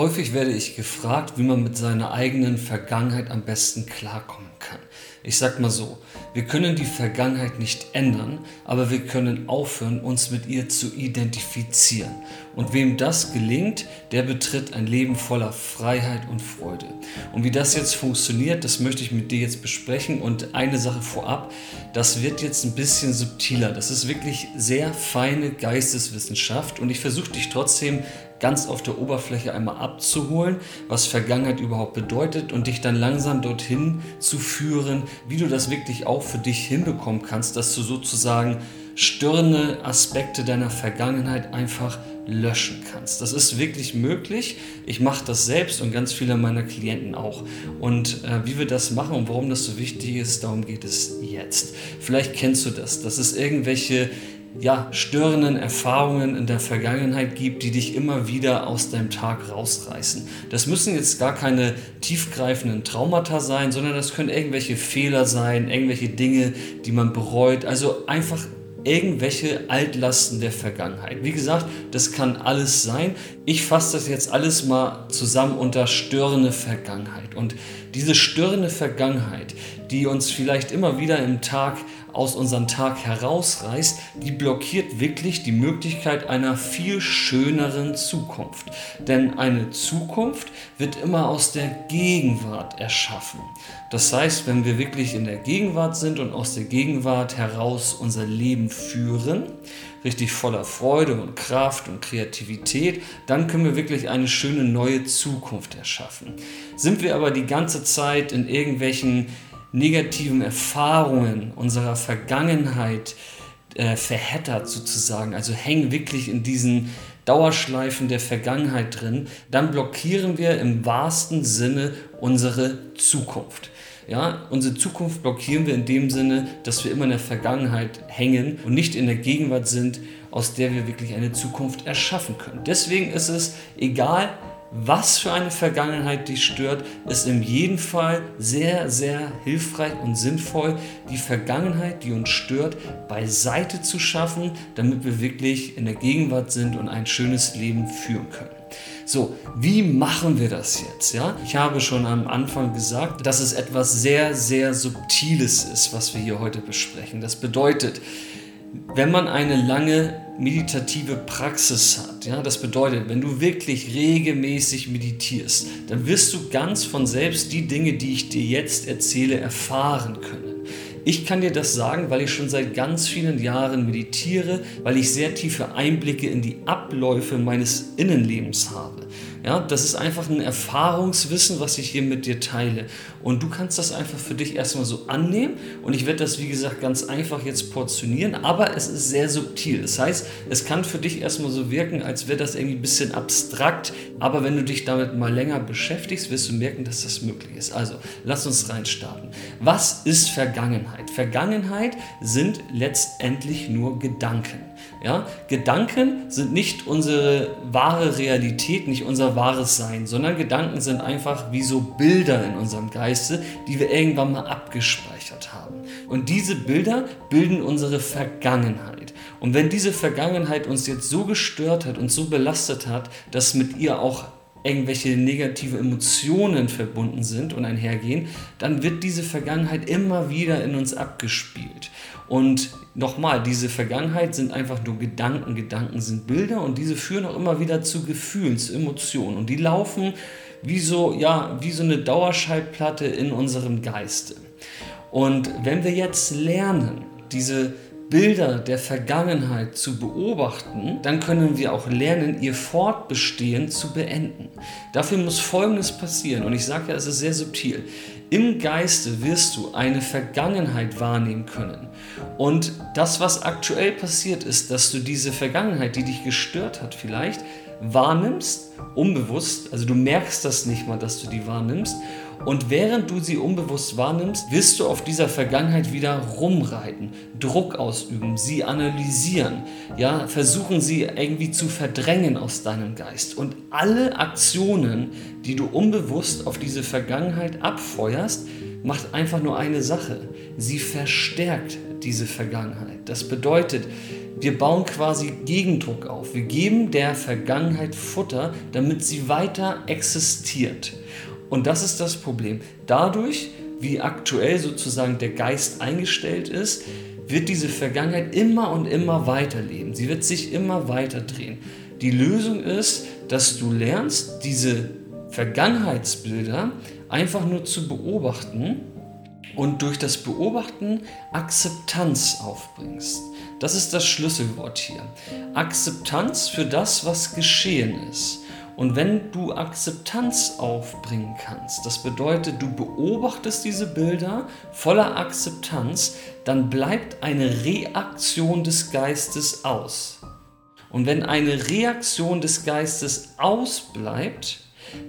Häufig werde ich gefragt, wie man mit seiner eigenen Vergangenheit am besten klarkommen kann. Ich sag mal so, wir können die Vergangenheit nicht ändern, aber wir können aufhören, uns mit ihr zu identifizieren. Und wem das gelingt, der betritt ein Leben voller Freiheit und Freude. Und wie das jetzt funktioniert, das möchte ich mit dir jetzt besprechen. Und eine Sache vorab, das wird jetzt ein bisschen subtiler. Das ist wirklich sehr feine Geisteswissenschaft und ich versuche dich trotzdem ganz auf der Oberfläche einmal abzuholen, was Vergangenheit überhaupt bedeutet und dich dann langsam dorthin zu führen, wie du das wirklich auch für dich hinbekommen kannst, dass du sozusagen störende Aspekte deiner Vergangenheit einfach löschen kannst. Das ist wirklich möglich. Ich mache das selbst und ganz viele meiner Klienten auch. Und äh, wie wir das machen und warum das so wichtig ist, darum geht es jetzt. Vielleicht kennst du das, dass es irgendwelche ja, störenden Erfahrungen in der Vergangenheit gibt, die dich immer wieder aus deinem Tag rausreißen. Das müssen jetzt gar keine tiefgreifenden Traumata sein, sondern das können irgendwelche Fehler sein, irgendwelche Dinge, die man bereut. Also einfach irgendwelche Altlasten der Vergangenheit. Wie gesagt, das kann alles sein. Ich fasse das jetzt alles mal zusammen unter störende Vergangenheit. Und diese störende Vergangenheit, die uns vielleicht immer wieder im Tag aus unserem Tag herausreißt, die blockiert wirklich die Möglichkeit einer viel schöneren Zukunft. Denn eine Zukunft wird immer aus der Gegenwart erschaffen. Das heißt, wenn wir wirklich in der Gegenwart sind und aus der Gegenwart heraus unser Leben führen, richtig voller Freude und Kraft und Kreativität, dann können wir wirklich eine schöne neue Zukunft erschaffen. Sind wir aber die ganze Zeit in irgendwelchen negativen Erfahrungen unserer Vergangenheit äh, verheddert sozusagen, also hängen wirklich in diesen Dauerschleifen der Vergangenheit drin, dann blockieren wir im wahrsten Sinne unsere Zukunft. Ja, unsere Zukunft blockieren wir in dem Sinne, dass wir immer in der Vergangenheit hängen und nicht in der Gegenwart sind, aus der wir wirklich eine Zukunft erschaffen können. Deswegen ist es egal, was für eine Vergangenheit dich stört, ist in jedem Fall sehr, sehr hilfreich und sinnvoll, die Vergangenheit, die uns stört, beiseite zu schaffen, damit wir wirklich in der Gegenwart sind und ein schönes Leben führen können. So, wie machen wir das jetzt? Ja? Ich habe schon am Anfang gesagt, dass es etwas sehr, sehr Subtiles ist, was wir hier heute besprechen. Das bedeutet, wenn man eine lange meditative Praxis hat, ja, das bedeutet, wenn du wirklich regelmäßig meditierst, dann wirst du ganz von selbst die Dinge, die ich dir jetzt erzähle, erfahren können. Ich kann dir das sagen, weil ich schon seit ganz vielen Jahren meditiere, weil ich sehr tiefe Einblicke in die Abläufe meines Innenlebens habe. Ja, das ist einfach ein Erfahrungswissen, was ich hier mit dir teile. Und du kannst das einfach für dich erstmal so annehmen. Und ich werde das, wie gesagt, ganz einfach jetzt portionieren. Aber es ist sehr subtil. Das heißt, es kann für dich erstmal so wirken, als wäre das irgendwie ein bisschen abstrakt. Aber wenn du dich damit mal länger beschäftigst, wirst du merken, dass das möglich ist. Also, lass uns reinstarten. Was ist Vergangenheit? Vergangenheit sind letztendlich nur Gedanken. Ja? Gedanken sind nicht unsere wahre Realität, nicht unser wahres Sein, sondern Gedanken sind einfach wie so Bilder in unserem Geiste, die wir irgendwann mal abgespeichert haben. Und diese Bilder bilden unsere Vergangenheit. Und wenn diese Vergangenheit uns jetzt so gestört hat und so belastet hat, dass mit ihr auch irgendwelche negative Emotionen verbunden sind und einhergehen, dann wird diese Vergangenheit immer wieder in uns abgespielt. Und nochmal, diese Vergangenheit sind einfach nur Gedanken, Gedanken sind Bilder und diese führen auch immer wieder zu Gefühlen, zu Emotionen und die laufen wie so, ja, wie so eine Dauerschallplatte in unserem Geiste. Und wenn wir jetzt lernen, diese Bilder der Vergangenheit zu beobachten, dann können wir auch lernen, ihr Fortbestehen zu beenden. Dafür muss Folgendes passieren, und ich sage ja, es ist sehr subtil. Im Geiste wirst du eine Vergangenheit wahrnehmen können. Und das, was aktuell passiert ist, dass du diese Vergangenheit, die dich gestört hat vielleicht, wahrnimmst, unbewusst, also du merkst das nicht mal, dass du die wahrnimmst und während du sie unbewusst wahrnimmst, wirst du auf dieser Vergangenheit wieder rumreiten, Druck ausüben, sie analysieren, ja, versuchen sie irgendwie zu verdrängen aus deinem Geist. Und alle Aktionen, die du unbewusst auf diese Vergangenheit abfeuerst, macht einfach nur eine Sache. Sie verstärkt diese Vergangenheit. Das bedeutet, wir bauen quasi Gegendruck auf. Wir geben der Vergangenheit Futter, damit sie weiter existiert. Und das ist das Problem. Dadurch, wie aktuell sozusagen der Geist eingestellt ist, wird diese Vergangenheit immer und immer weiterleben. Sie wird sich immer weiter drehen. Die Lösung ist, dass du lernst, diese Vergangenheitsbilder einfach nur zu beobachten und durch das Beobachten Akzeptanz aufbringst. Das ist das Schlüsselwort hier. Akzeptanz für das, was geschehen ist. Und wenn du Akzeptanz aufbringen kannst, das bedeutet, du beobachtest diese Bilder voller Akzeptanz, dann bleibt eine Reaktion des Geistes aus. Und wenn eine Reaktion des Geistes ausbleibt,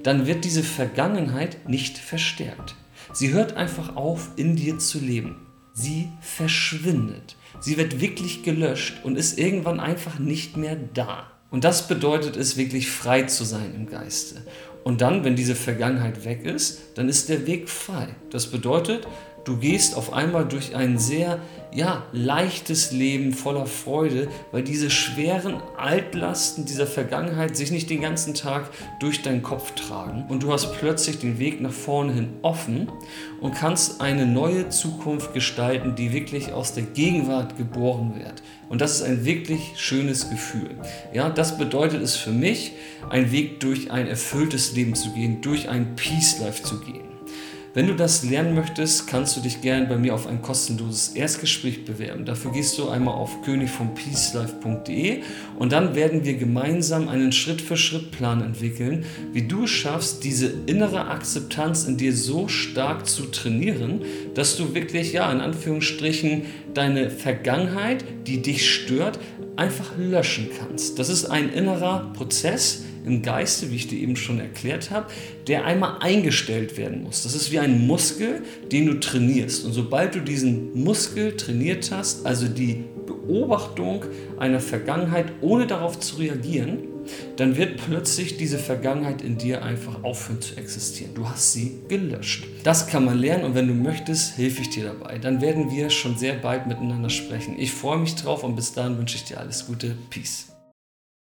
dann wird diese Vergangenheit nicht verstärkt. Sie hört einfach auf, in dir zu leben. Sie verschwindet. Sie wird wirklich gelöscht und ist irgendwann einfach nicht mehr da. Und das bedeutet es, wirklich frei zu sein im Geiste. Und dann, wenn diese Vergangenheit weg ist, dann ist der Weg frei. Das bedeutet, du gehst auf einmal durch ein sehr ja, leichtes Leben voller Freude, weil diese schweren Altlasten dieser Vergangenheit sich nicht den ganzen Tag durch deinen Kopf tragen und du hast plötzlich den Weg nach vorne hin offen und kannst eine neue Zukunft gestalten, die wirklich aus der Gegenwart geboren wird. Und das ist ein wirklich schönes Gefühl. Ja, das bedeutet es für mich, einen Weg durch ein erfülltes Leben zu gehen, durch ein Peace Life zu gehen. Wenn du das lernen möchtest, kannst du dich gerne bei mir auf ein kostenloses Erstgespräch bewerben. Dafür gehst du einmal auf königvompeacelife.de und dann werden wir gemeinsam einen Schritt-für-Schritt-Plan entwickeln, wie du schaffst, diese innere Akzeptanz in dir so stark zu trainieren, dass du wirklich, ja, in Anführungsstrichen, deine Vergangenheit, die dich stört, einfach löschen kannst. Das ist ein innerer Prozess, im Geiste, wie ich dir eben schon erklärt habe, der einmal eingestellt werden muss. Das ist wie ein Muskel, den du trainierst. Und sobald du diesen Muskel trainiert hast, also die Beobachtung einer Vergangenheit, ohne darauf zu reagieren, dann wird plötzlich diese Vergangenheit in dir einfach aufhören zu existieren. Du hast sie gelöscht. Das kann man lernen und wenn du möchtest, helfe ich dir dabei. Dann werden wir schon sehr bald miteinander sprechen. Ich freue mich drauf und bis dahin wünsche ich dir alles Gute. Peace.